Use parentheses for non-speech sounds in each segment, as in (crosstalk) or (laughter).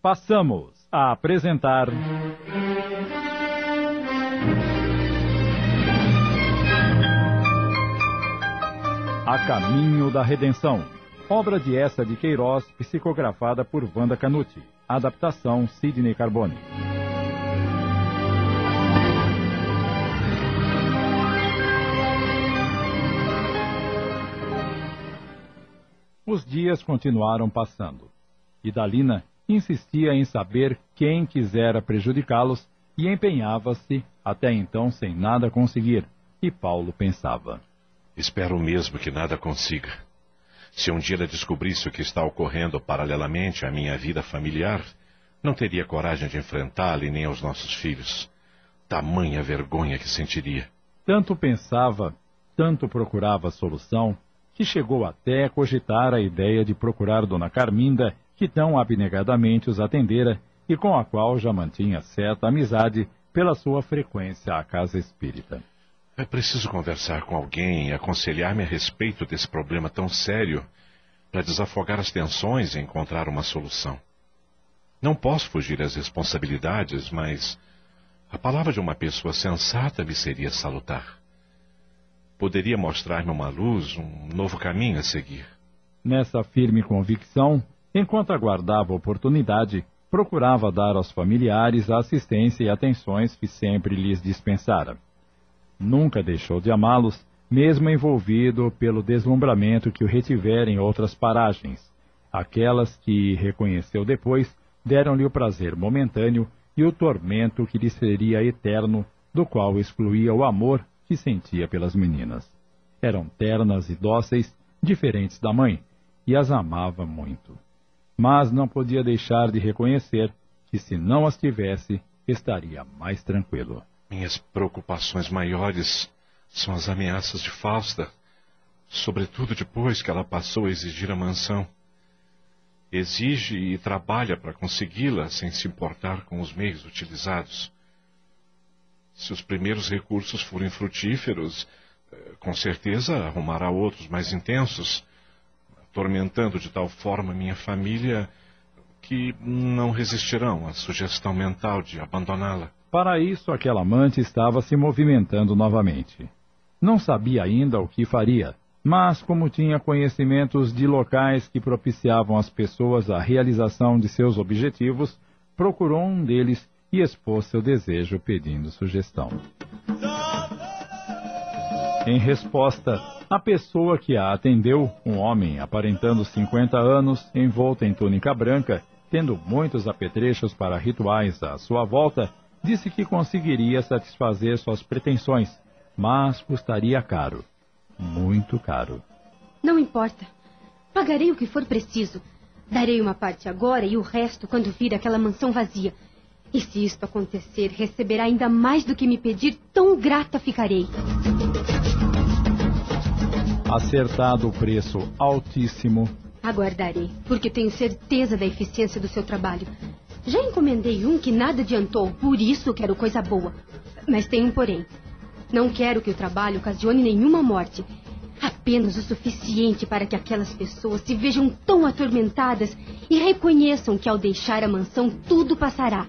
passamos a apresentar. A Caminho da Redenção, obra de essa de Queiroz, psicografada por Wanda Canuti. Adaptação Sidney Carbone. Os dias continuaram passando. E Dalina insistia em saber quem quisera prejudicá-los e empenhava-se, até então sem nada conseguir. E Paulo pensava: Espero mesmo que nada consiga. Se um dia ela descobrisse o que está ocorrendo paralelamente à minha vida familiar, não teria coragem de enfrentá-la e nem aos nossos filhos. Tamanha vergonha que sentiria. Tanto pensava, tanto procurava a solução, que chegou até a cogitar a ideia de procurar Dona Carminda, que tão abnegadamente os atendera e com a qual já mantinha certa amizade pela sua frequência à casa espírita. É preciso conversar com alguém e aconselhar-me a respeito desse problema tão sério para desafogar as tensões e encontrar uma solução. Não posso fugir às responsabilidades, mas a palavra de uma pessoa sensata me seria salutar poderia mostrar-me uma luz, um novo caminho a seguir. Nessa firme convicção, enquanto aguardava oportunidade, procurava dar aos familiares a assistência e atenções que sempre lhes dispensara. Nunca deixou de amá-los, mesmo envolvido pelo deslumbramento que o retivera em outras paragens. Aquelas que reconheceu depois deram-lhe o prazer momentâneo e o tormento que lhe seria eterno, do qual excluía o amor que sentia pelas meninas. Eram ternas e dóceis, diferentes da mãe, e as amava muito. Mas não podia deixar de reconhecer que, se não as tivesse, estaria mais tranquilo. Minhas preocupações maiores são as ameaças de Fausta, sobretudo depois que ela passou a exigir a mansão. Exige e trabalha para consegui-la sem se importar com os meios utilizados. Se os primeiros recursos forem frutíferos, eh, com certeza arrumará outros mais intensos, atormentando de tal forma minha família que não resistirão à sugestão mental de abandoná-la. Para isso, aquela amante estava se movimentando novamente. Não sabia ainda o que faria, mas, como tinha conhecimentos de locais que propiciavam às pessoas a realização de seus objetivos, procurou um deles e expôs seu desejo pedindo sugestão. Em resposta, a pessoa que a atendeu, um homem aparentando 50 anos, envolto em túnica branca, tendo muitos apetrechos para rituais à sua volta, disse que conseguiria satisfazer suas pretensões, mas custaria caro. Muito caro. Não importa. Pagarei o que for preciso. Darei uma parte agora e o resto quando vir aquela mansão vazia. E se isto acontecer, receberá ainda mais do que me pedir, tão grata ficarei. Acertado o preço altíssimo. Aguardarei, porque tenho certeza da eficiência do seu trabalho. Já encomendei um que nada adiantou, por isso quero coisa boa. Mas tem um porém. Não quero que o trabalho ocasione nenhuma morte. Apenas o suficiente para que aquelas pessoas se vejam tão atormentadas e reconheçam que ao deixar a mansão tudo passará.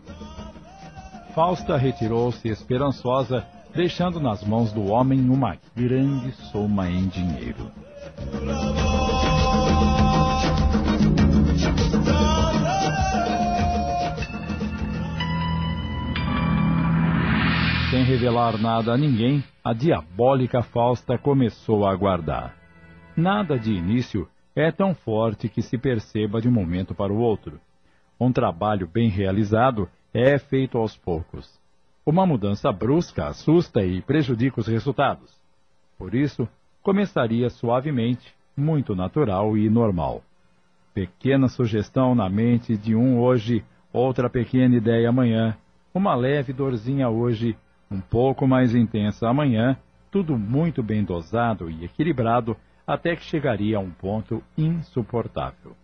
Fausta retirou-se esperançosa, deixando nas mãos do homem uma grande soma em dinheiro. Sem revelar nada a ninguém, a diabólica Fausta começou a aguardar. Nada de início é tão forte que se perceba de um momento para o outro. Um trabalho bem realizado é feito aos poucos. Uma mudança brusca assusta e prejudica os resultados. Por isso, começaria suavemente, muito natural e normal. Pequena sugestão na mente de um hoje, outra pequena ideia amanhã, uma leve dorzinha hoje, um pouco mais intensa amanhã, tudo muito bem dosado e equilibrado, até que chegaria a um ponto insuportável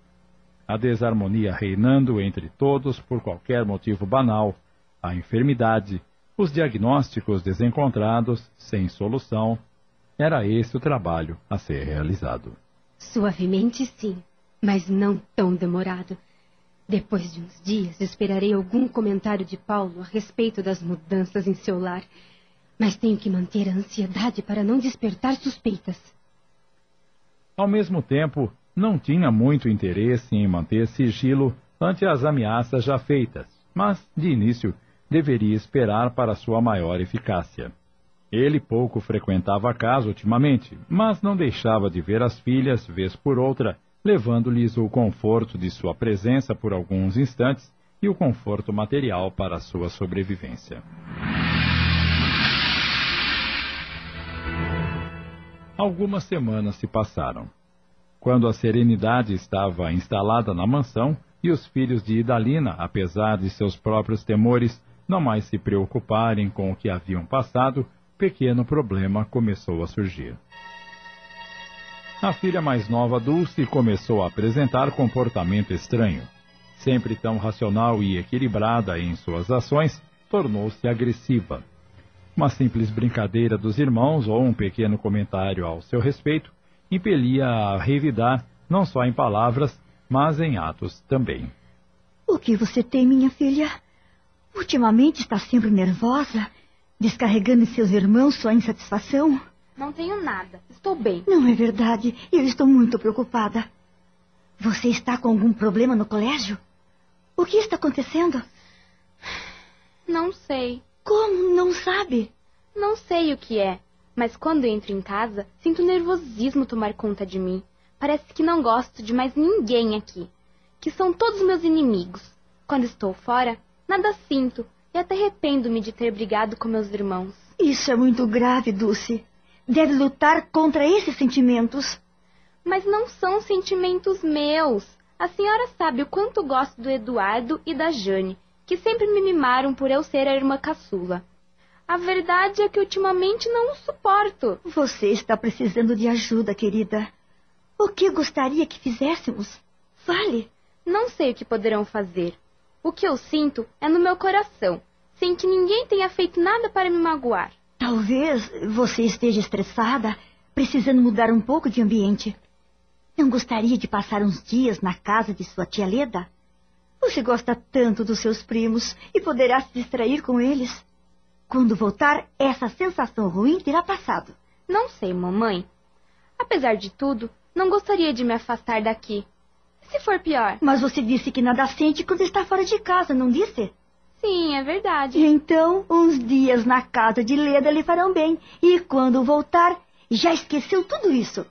a desarmonia reinando entre todos por qualquer motivo banal, a enfermidade, os diagnósticos desencontrados, sem solução, era esse o trabalho a ser realizado. Suavemente, sim, mas não tão demorado. Depois de uns dias, esperarei algum comentário de Paulo a respeito das mudanças em seu lar. Mas tenho que manter a ansiedade para não despertar suspeitas. Ao mesmo tempo, não tinha muito interesse em manter sigilo ante as ameaças já feitas, mas, de início, deveria esperar para sua maior eficácia. Ele pouco frequentava a casa ultimamente, mas não deixava de ver as filhas, vez por outra, levando-lhes o conforto de sua presença por alguns instantes e o conforto material para sua sobrevivência. Algumas semanas se passaram. Quando a serenidade estava instalada na mansão e os filhos de Idalina, apesar de seus próprios temores, não mais se preocuparem com o que haviam passado, pequeno problema começou a surgir. A filha mais nova, Dulce, começou a apresentar comportamento estranho. Sempre tão racional e equilibrada em suas ações, tornou-se agressiva. Uma simples brincadeira dos irmãos ou um pequeno comentário ao seu respeito impelia a revidar, não só em palavras, mas em atos também. O que você tem, minha filha? Ultimamente está sempre nervosa, descarregando em seus irmãos sua insatisfação. Não tenho nada. Estou bem. Não é verdade. Eu estou muito preocupada. Você está com algum problema no colégio? O que está acontecendo? Não sei. Como não sabe? Não sei o que é, mas quando entro em casa, sinto nervosismo tomar conta de mim. Parece que não gosto de mais ninguém aqui, que são todos meus inimigos. Quando estou fora, nada sinto e até arrependo-me de ter brigado com meus irmãos. Isso é muito grave, Dulce. Deve lutar contra esses sentimentos. Mas não são sentimentos meus. A senhora sabe o quanto gosto do Eduardo e da Jane que sempre me mimaram por eu ser a irmã caçula. A verdade é que ultimamente não o suporto. Você está precisando de ajuda, querida. O que gostaria que fizéssemos? Fale. Não sei o que poderão fazer. O que eu sinto é no meu coração, sem que ninguém tenha feito nada para me magoar. Talvez você esteja estressada, precisando mudar um pouco de ambiente. Não gostaria de passar uns dias na casa de sua tia Leda? Você gosta tanto dos seus primos e poderá se distrair com eles. Quando voltar, essa sensação ruim terá passado. Não sei, mamãe. Apesar de tudo, não gostaria de me afastar daqui. Se for pior? Mas você disse que nada sente quando está fora de casa, não disse? Sim, é verdade. Então, uns dias na casa de Leda lhe farão bem. E quando voltar, já esqueceu tudo isso.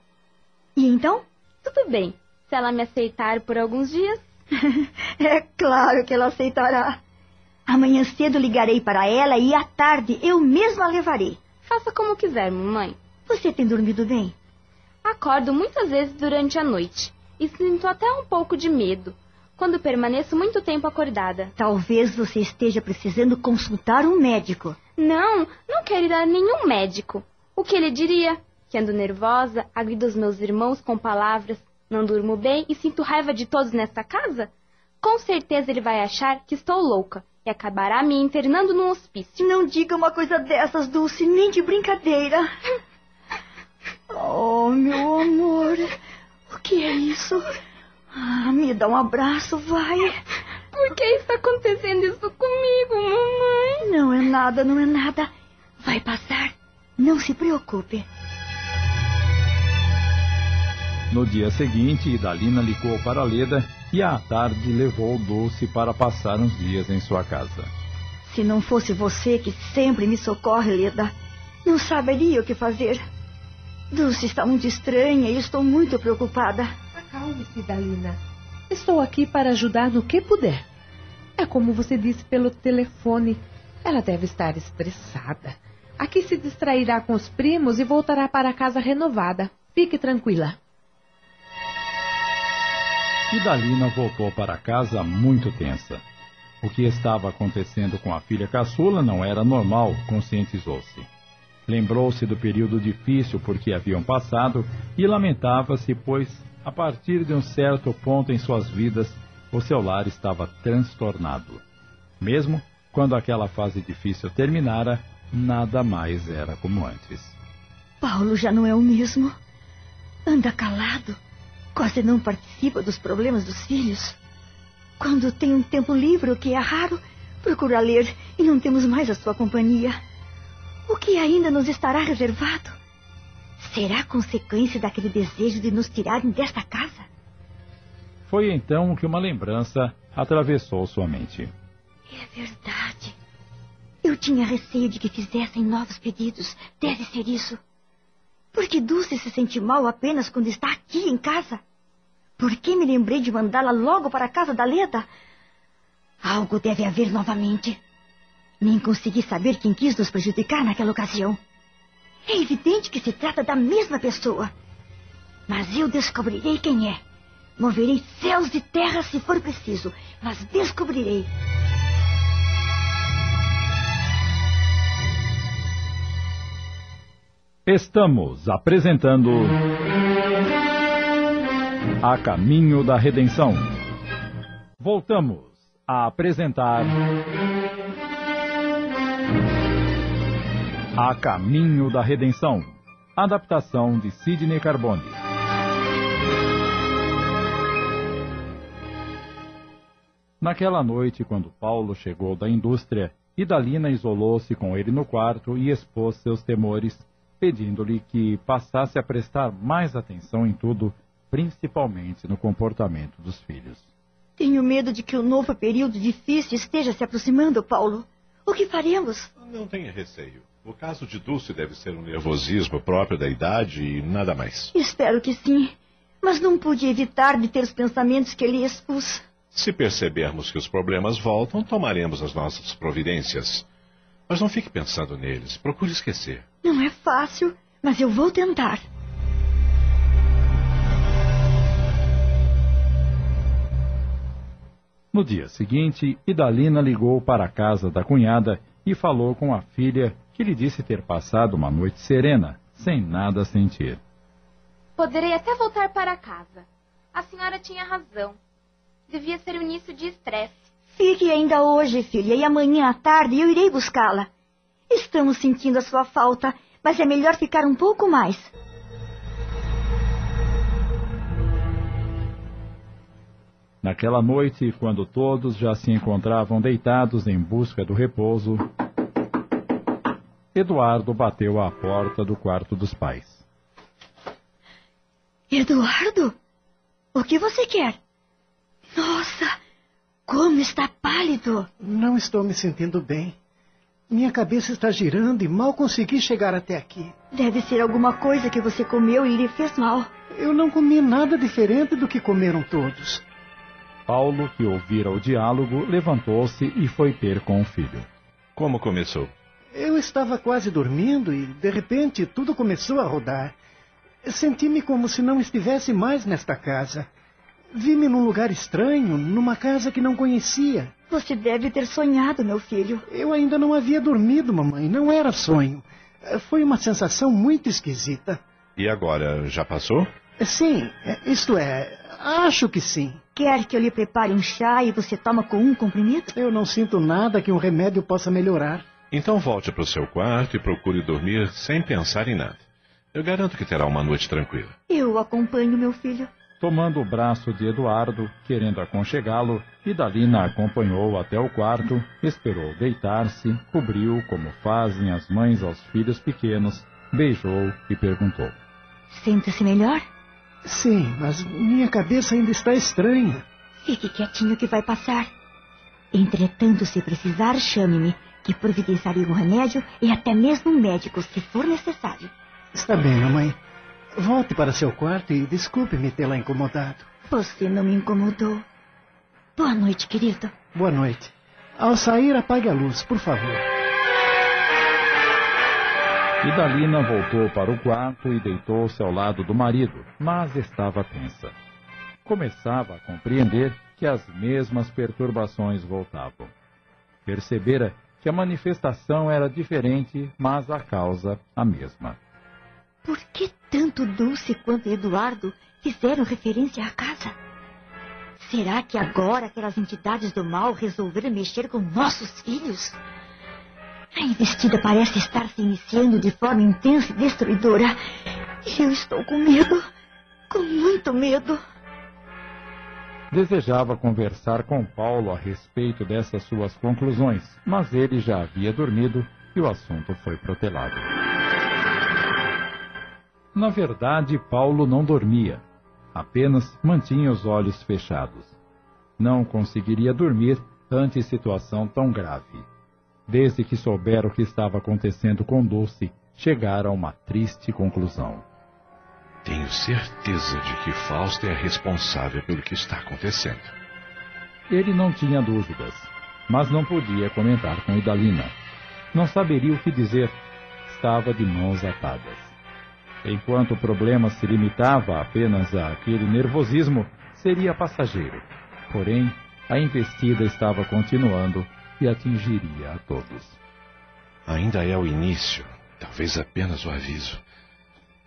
E então? Tudo bem. Se ela me aceitar por alguns dias, (laughs) é claro que ela aceitará. Amanhã cedo ligarei para ela e à tarde eu mesma a levarei. Faça como quiser, mamãe. Você tem dormido bem? Acordo muitas vezes durante a noite e sinto até um pouco de medo quando permaneço muito tempo acordada. Talvez você esteja precisando consultar um médico. Não, não quero ir a nenhum médico. O que ele diria? Que ando nervosa, agrido os meus irmãos com palavras, não durmo bem e sinto raiva de todos nesta casa? Com certeza ele vai achar que estou louca e acabará me internando num hospício. Não diga uma coisa dessas, Dulce, nem de brincadeira. (laughs) Oh, meu amor, o que é isso? Ah, me dá um abraço, vai. Por que está acontecendo isso comigo, mamãe? Não é nada, não é nada. Vai passar. Não se preocupe. No dia seguinte, Idalina ligou para Leda e à tarde levou Dulce para passar uns dias em sua casa. Se não fosse você que sempre me socorre, Leda, não saberia o que fazer. Dulce está muito estranha e estou muito preocupada. Acalme-se, Idalina. Estou aqui para ajudar no que puder. É como você disse pelo telefone. Ela deve estar estressada. Aqui se distrairá com os primos e voltará para casa renovada. Fique tranquila. Idalina voltou para casa muito tensa. O que estava acontecendo com a filha caçula não era normal, conscientizou-se. Lembrou-se do período difícil por que haviam passado e lamentava-se, pois, a partir de um certo ponto em suas vidas, o seu lar estava transtornado. Mesmo quando aquela fase difícil terminara, nada mais era como antes. Paulo já não é o mesmo. Anda calado, Quase não participa dos problemas dos filhos. Quando tem um tempo livre, o que é raro, procura ler e não temos mais a sua companhia. O que ainda nos estará reservado? Será consequência daquele desejo de nos tirarem desta casa? Foi então que uma lembrança atravessou sua mente. É verdade. Eu tinha receio de que fizessem novos pedidos. Deve ser isso. Porque Dulce se sente mal apenas quando está aqui em casa. Por que me lembrei de mandá-la logo para a casa da Leda? Algo deve haver novamente. Nem consegui saber quem quis nos prejudicar naquela ocasião. É evidente que se trata da mesma pessoa. Mas eu descobrirei quem é. Moverei céus e terras se for preciso, mas descobrirei. Estamos apresentando A Caminho da Redenção. Voltamos a apresentar A Caminho da Redenção. Adaptação de Sidney Carbone. Naquela noite, quando Paulo chegou da indústria, Idalina isolou-se com ele no quarto e expôs seus temores, pedindo-lhe que passasse a prestar mais atenção em tudo, principalmente no comportamento dos filhos. Tenho medo de que o novo período difícil esteja se aproximando, Paulo. O que faremos? Não tenha receio. O caso de Dulce deve ser um nervosismo próprio da idade e nada mais. Espero que sim. Mas não pude evitar de ter os pensamentos que ele expus. Se percebermos que os problemas voltam, tomaremos as nossas providências. Mas não fique pensando neles. Procure esquecer. Não é fácil, mas eu vou tentar. No dia seguinte, Idalina ligou para a casa da cunhada e falou com a filha, que lhe disse ter passado uma noite serena, sem nada sentir. Poderei até voltar para casa. A senhora tinha razão. Devia ser o início de estresse. Fique ainda hoje, filha, e amanhã à tarde eu irei buscá-la. Estamos sentindo a sua falta, mas é melhor ficar um pouco mais. Naquela noite, quando todos já se encontravam deitados em busca do repouso, Eduardo bateu à porta do quarto dos pais. Eduardo? O que você quer? Nossa, como está pálido! Não estou me sentindo bem. Minha cabeça está girando e mal consegui chegar até aqui. Deve ser alguma coisa que você comeu e lhe fez mal. Eu não comi nada diferente do que comeram todos. Paulo, que ouvira o diálogo, levantou-se e foi ter com o filho. Como começou? Eu estava quase dormindo e, de repente, tudo começou a rodar. Senti-me como se não estivesse mais nesta casa. Vi-me num lugar estranho, numa casa que não conhecia. Você deve ter sonhado, meu filho. Eu ainda não havia dormido, mamãe. Não era sonho. Foi uma sensação muito esquisita. E agora, já passou? Sim, isto é, acho que sim. Quer que eu lhe prepare um chá e você toma com um comprimido? Eu não sinto nada que um remédio possa melhorar. Então volte para o seu quarto e procure dormir sem pensar em nada. Eu garanto que terá uma noite tranquila. Eu acompanho meu filho. Tomando o braço de Eduardo, querendo aconchegá-lo, Idalina acompanhou até o quarto, esperou deitar-se, cobriu como fazem as mães aos filhos pequenos, beijou e perguntou: Sente-se melhor? Sim, mas minha cabeça ainda está estranha. Fique quietinho que vai passar. Entretanto, se precisar, chame-me, que providenciarei um remédio e até mesmo um médico, se for necessário. Está bem, mamãe. Volte para seu quarto e desculpe-me tê-la incomodado. Você não me incomodou. Boa noite, querido. Boa noite. Ao sair, apague a luz, por favor. Idalina voltou para o quarto e deitou-se ao lado do marido, mas estava tensa. Começava a compreender que as mesmas perturbações voltavam. Percebera que a manifestação era diferente, mas a causa a mesma. Por que tanto Dulce quanto Eduardo fizeram referência à casa? Será que agora aquelas entidades do mal resolveram mexer com nossos filhos? A investida parece estar se iniciando de forma intensa e destruidora. E eu estou com medo. Com muito medo. Desejava conversar com Paulo a respeito dessas suas conclusões, mas ele já havia dormido e o assunto foi protelado. Na verdade, Paulo não dormia, apenas mantinha os olhos fechados. Não conseguiria dormir ante situação tão grave. Desde que soubera o que estava acontecendo com Dulce, chegara a uma triste conclusão. Tenho certeza de que Fausto é a responsável pelo que está acontecendo. Ele não tinha dúvidas, mas não podia comentar com Idalina. Não saberia o que dizer. Estava de mãos atadas. Enquanto o problema se limitava apenas àquele nervosismo, seria passageiro. Porém, a investida estava continuando e atingiria a todos. Ainda é o início, talvez apenas o aviso.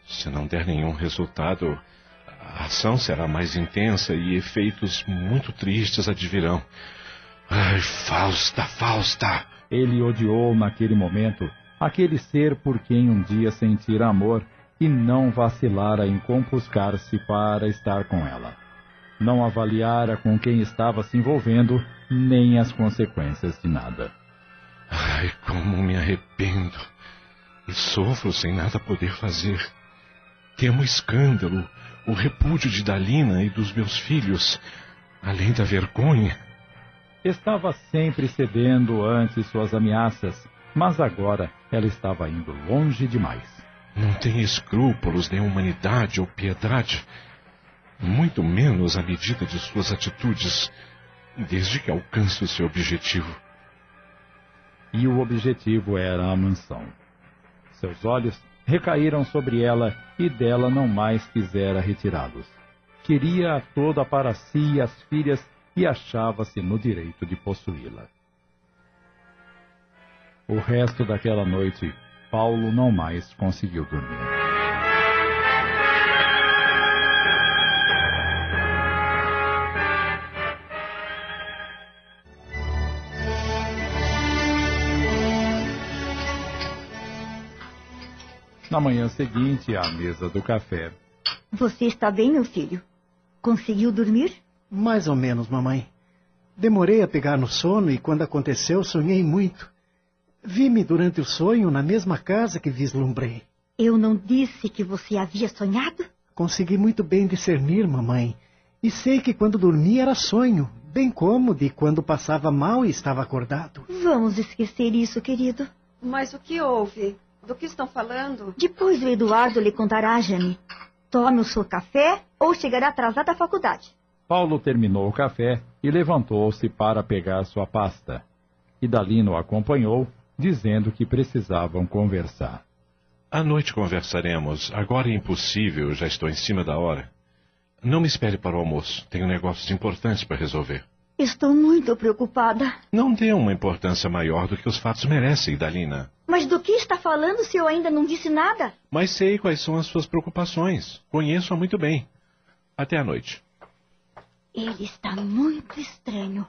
Se não der nenhum resultado, a ação será mais intensa e efeitos muito tristes advirão. Ai, Fausta, Fausta! Ele odiou naquele momento aquele ser por quem um dia sentira amor e não vacilara em compuscar-se para estar com ela. Não avaliara com quem estava se envolvendo, nem as consequências de nada. Ai, como me arrependo! E sofro sem nada poder fazer. Temo o escândalo, o repúdio de Dalina e dos meus filhos, além da vergonha. Estava sempre cedendo ante suas ameaças, mas agora ela estava indo longe demais. Não tem escrúpulos, nem humanidade ou piedade, muito menos a medida de suas atitudes, desde que alcance o seu objetivo. E o objetivo era a mansão. Seus olhos recaíram sobre ela e dela não mais quisera retirá-los. Queria-a toda para si e as filhas e achava-se no direito de possuí-la. O resto daquela noite, Paulo não mais conseguiu dormir. Na manhã seguinte, à mesa do café. Você está bem, meu filho? Conseguiu dormir? Mais ou menos, mamãe. Demorei a pegar no sono e quando aconteceu sonhei muito. Vi-me durante o sonho na mesma casa que vislumbrei. Eu não disse que você havia sonhado? Consegui muito bem discernir, mamãe. E sei que quando dormia era sonho, bem como de quando passava mal e estava acordado. Vamos esquecer isso, querido. Mas o que houve? Do que estão falando? Depois o Eduardo lhe contará, Jane. Tome o seu café ou chegará atrasado à faculdade. Paulo terminou o café e levantou-se para pegar sua pasta. Idalino o acompanhou, dizendo que precisavam conversar. À noite conversaremos. Agora é impossível, já estou em cima da hora. Não me espere para o almoço. Tenho negócios importantes para resolver. Estou muito preocupada. Não dê uma importância maior do que os fatos merecem, Idalina. Mas do que está falando se eu ainda não disse nada? Mas sei quais são as suas preocupações. Conheço-a muito bem. Até a noite. Ele está muito estranho.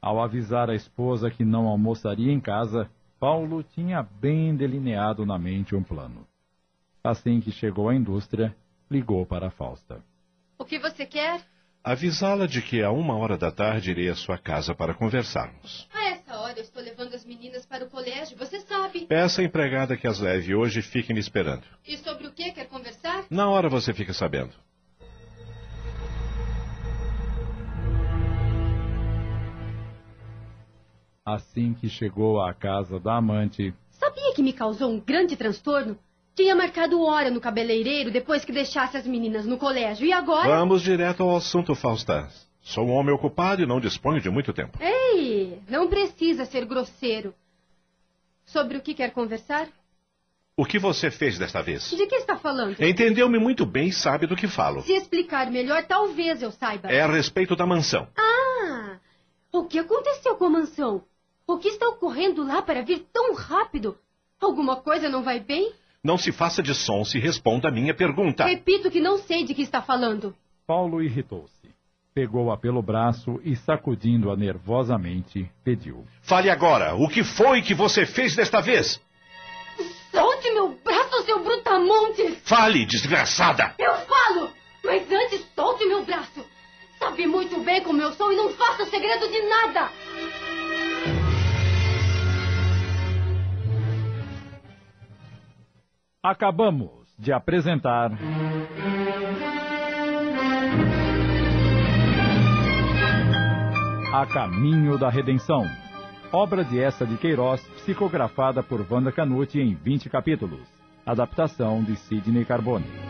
Ao avisar a esposa que não almoçaria em casa, Paulo tinha bem delineado na mente um plano. Assim que chegou à indústria, ligou para Fausta. O que você quer? Avisá-la de que a uma hora da tarde irei à sua casa para conversarmos. A essa hora eu estou levando as meninas para o colégio, você sabe. Peça à empregada que as leve hoje e fique me esperando. E sobre o que quer conversar? Na hora você fica sabendo. Assim que chegou à casa da amante, Sabia que me causou um grande transtorno? Tinha marcado hora no cabeleireiro depois que deixasse as meninas no colégio. E agora? Vamos direto ao assunto, Fausta. Sou um homem ocupado e não disponho de muito tempo. Ei, não precisa ser grosseiro. Sobre o que quer conversar? O que você fez desta vez? De que está falando? Entendeu-me muito bem e sabe do que falo. Se explicar melhor, talvez eu saiba. É a respeito da mansão. Ah! O que aconteceu com a mansão? O que está ocorrendo lá para vir tão rápido? Alguma coisa não vai bem? Não se faça de som se responda a minha pergunta. Repito que não sei de que está falando. Paulo irritou-se. Pegou-a pelo braço e, sacudindo-a nervosamente, pediu. Fale agora. O que foi que você fez desta vez? Solte meu braço, seu brutamontes! Fale, desgraçada! Eu falo! Mas antes, solte meu braço! Sabe muito bem como eu sou e não faça segredo de nada! Acabamos de apresentar. A Caminho da Redenção. Obra de Essa de Queiroz, psicografada por Wanda Canute em 20 capítulos. Adaptação de Sidney Carbone.